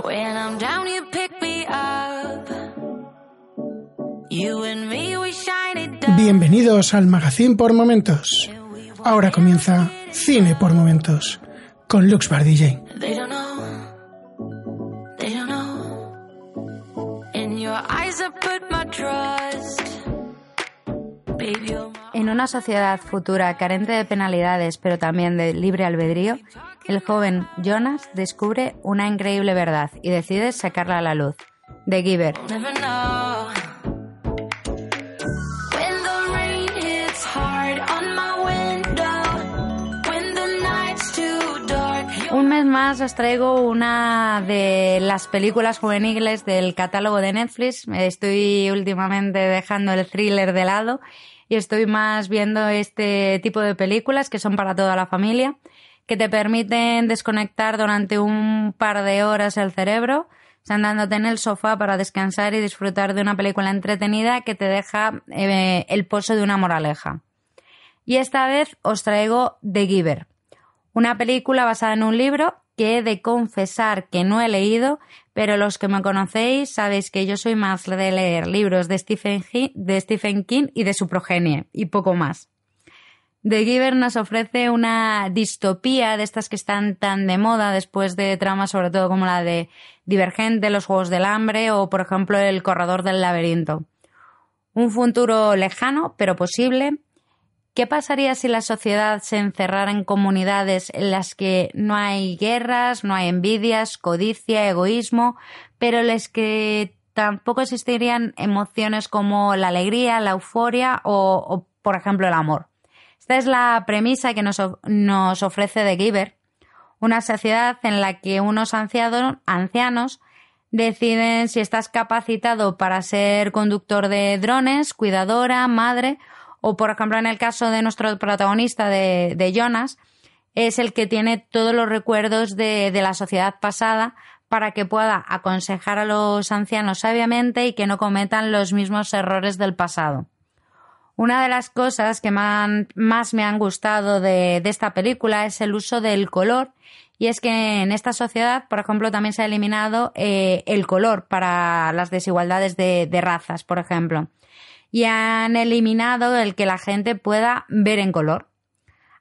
When I'm down, you pick me up. You and me, we shine it down. Bienvenidos al Magazine por Momentos. Ahora comienza Cine por Momentos con Lux DJ. They don't know. They don't know. In your eyes, I put my trust. Baby, you're En una sociedad futura carente de penalidades, pero también de libre albedrío, el joven Jonas descubre una increíble verdad y decide sacarla a la luz. The Giver. Un mes más os traigo una de las películas juveniles del catálogo de Netflix. Estoy últimamente dejando el thriller de lado y estoy más viendo este tipo de películas que son para toda la familia, que te permiten desconectar durante un par de horas el cerebro, sentándote en el sofá para descansar y disfrutar de una película entretenida que te deja eh, el pozo de una moraleja. Y esta vez os traigo The Giver, una película basada en un libro que he de confesar que no he leído, pero los que me conocéis sabéis que yo soy más de leer libros de Stephen, King y de su progenie, y poco más. The Giver nos ofrece una distopía de estas que están tan de moda después de tramas sobre todo como la de Divergente, Los Juegos del Hambre o por ejemplo El Corredor del Laberinto. Un futuro lejano, pero posible, ¿Qué pasaría si la sociedad se encerrara en comunidades en las que no hay guerras, no hay envidias, codicia, egoísmo, pero en las que tampoco existirían emociones como la alegría, la euforia o, por ejemplo, el amor? Esta es la premisa que nos, of- nos ofrece The Giver, una sociedad en la que unos anciado- ancianos deciden si estás capacitado para ser conductor de drones, cuidadora, madre, o por ejemplo en el caso de nuestro protagonista de, de Jonas, es el que tiene todos los recuerdos de, la sociedad pasada para que pueda aconsejar a los ancianos sabiamente y que no cometan los mismos errores del pasado. Una de las cosas que más me han gustado de, esta película es el uso del color y es que en esta sociedad, por ejemplo, también se ha eliminado eh, el color para las desigualdades de, de razas, por ejemplo. Y han eliminado el que la gente pueda ver en color.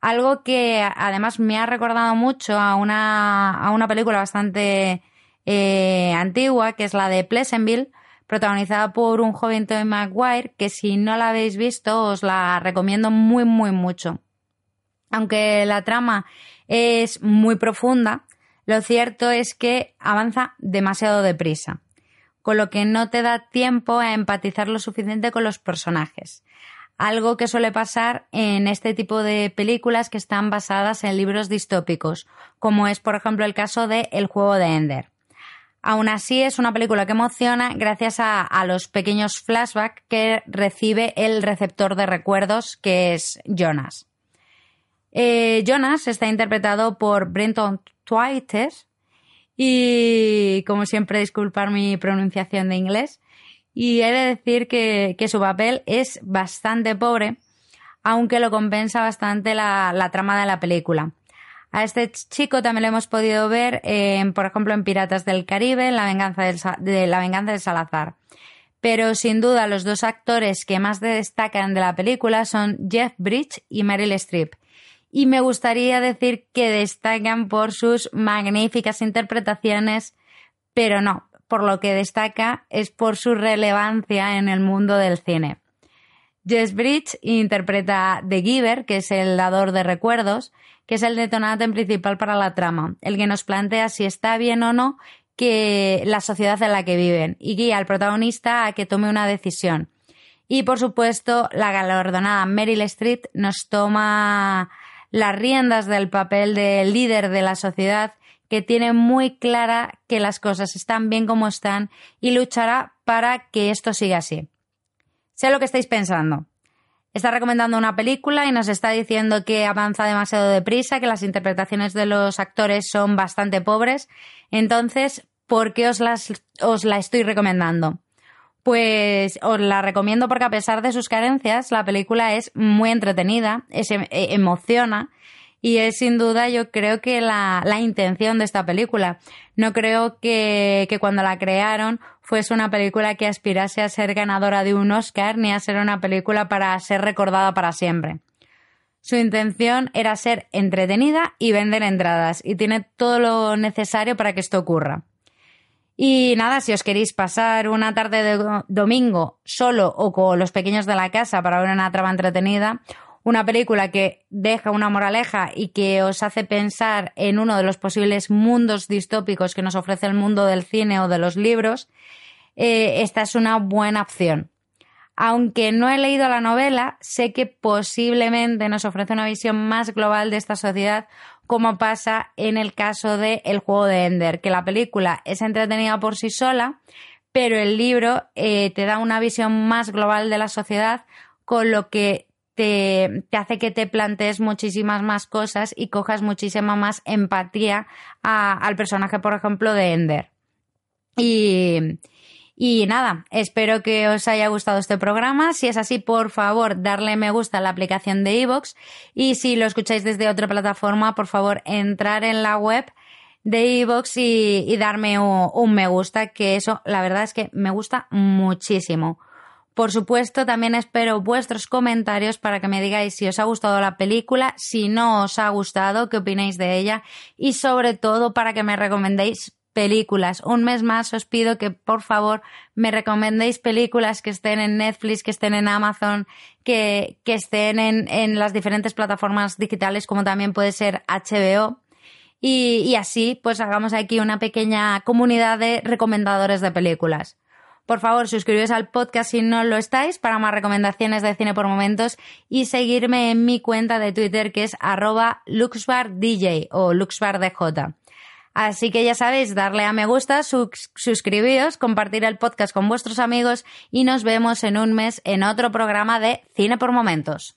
Algo que además me ha recordado mucho a una, a una película bastante eh, antigua, que es la de Pleasantville, protagonizada por un joven Tobey Maguire, que si no la habéis visto os la recomiendo muy, muy mucho. Aunque la trama es muy profunda, lo cierto es que avanza demasiado deprisa, con lo que no te da tiempo a empatizar lo suficiente con los personajes. Algo que suele pasar en este tipo de películas que están basadas en libros distópicos, como es por ejemplo el caso de El juego de Ender. Aún así, es una película que emociona gracias a, los pequeños flashbacks que recibe el receptor de recuerdos, que es Jonas. Eh, Jonas está interpretado por Brenton Twites y, como siempre, disculpar mi pronunciación de inglés. Y he de decir que, su papel es bastante pobre, aunque lo compensa bastante la, trama de la película. A este chico también lo hemos podido ver, en, por ejemplo, en Piratas del Caribe, en la venganza del, de La venganza de Salazar. Pero sin duda los dos actores que más destacan de la película son Jeff Bridges y Meryl Streep. Y me gustaría decir que destacan por sus magníficas interpretaciones, pero no, por lo que destaca es por su relevancia en el mundo del cine. Jess Bridge interpreta The Giver, que es el dador de recuerdos, que es el detonante principal para la trama, el que nos plantea si está bien o no que la sociedad en la que viven y guía al protagonista a que tome una decisión. Y por supuesto, la galardonada Meryl Streep nos toma las riendas del papel de líder de la sociedad que tiene muy clara que las cosas están bien como están y luchará para que esto siga así. Sé lo que estáis pensando. Está recomendando una película y nos está diciendo que avanza demasiado deprisa, que las interpretaciones de los actores son bastante pobres. Entonces, ¿por qué os, las, os la estoy recomendando? Pues os la recomiendo porque a pesar de sus carencias, la película es muy entretenida, es, eh, emociona y es sin duda yo creo que la, la intención de esta película. No creo que, que cuando la crearon fuese una película que aspirase a ser ganadora de un Oscar ni a ser una película para ser recordada para siempre. Su intención era ser entretenida y vender entradas y tiene todo lo necesario para que esto ocurra. Y nada, si os queréis pasar una tarde de domingo solo o con los pequeños de la casa para ver una trama entretenida, una película que deja una moraleja y que os hace pensar en uno de los posibles mundos distópicos que nos ofrece el mundo del cine o de los libros, eh, esta es una buena opción. Aunque no he leído la novela, sé que posiblemente nos ofrece una visión más global de esta sociedad, como pasa en el caso de El juego de Ender, que la película es entretenida por sí sola, pero el libro eh, te da una visión más global de la sociedad, con lo que te, hace que te plantees muchísimas más cosas y cojas muchísima más empatía al personaje, por ejemplo, de Ender. Y, y nada, espero que os haya gustado este programa. Si es así, por favor, darle me gusta a la aplicación de iVoox. Y si lo escucháis desde otra plataforma, por favor, entrar en la web de iVoox y, darme un, me gusta, que eso, la verdad es que me gusta muchísimo. Por supuesto, también espero vuestros comentarios para que me digáis si os ha gustado la película, si no os ha gustado, qué opináis de ella y sobre todo para que me recomendéis películas. Un mes más os pido que por favor me recomendéis películas que estén en Netflix, que estén en Amazon, que, que estén en, en, las diferentes plataformas digitales como también puede ser HBO. Y, así pues hagamos aquí una pequeña comunidad de recomendadores de películas. Por favor, suscribiros al podcast si no lo estáis para más recomendaciones de cine por momentos y seguirme en mi cuenta de Twitter que es arroba luxbardj o luxbardj. Así que ya sabéis, darle a me gusta, suscribíos, compartir el podcast con vuestros amigos y nos vemos en un mes en otro programa de Cine por Momentos.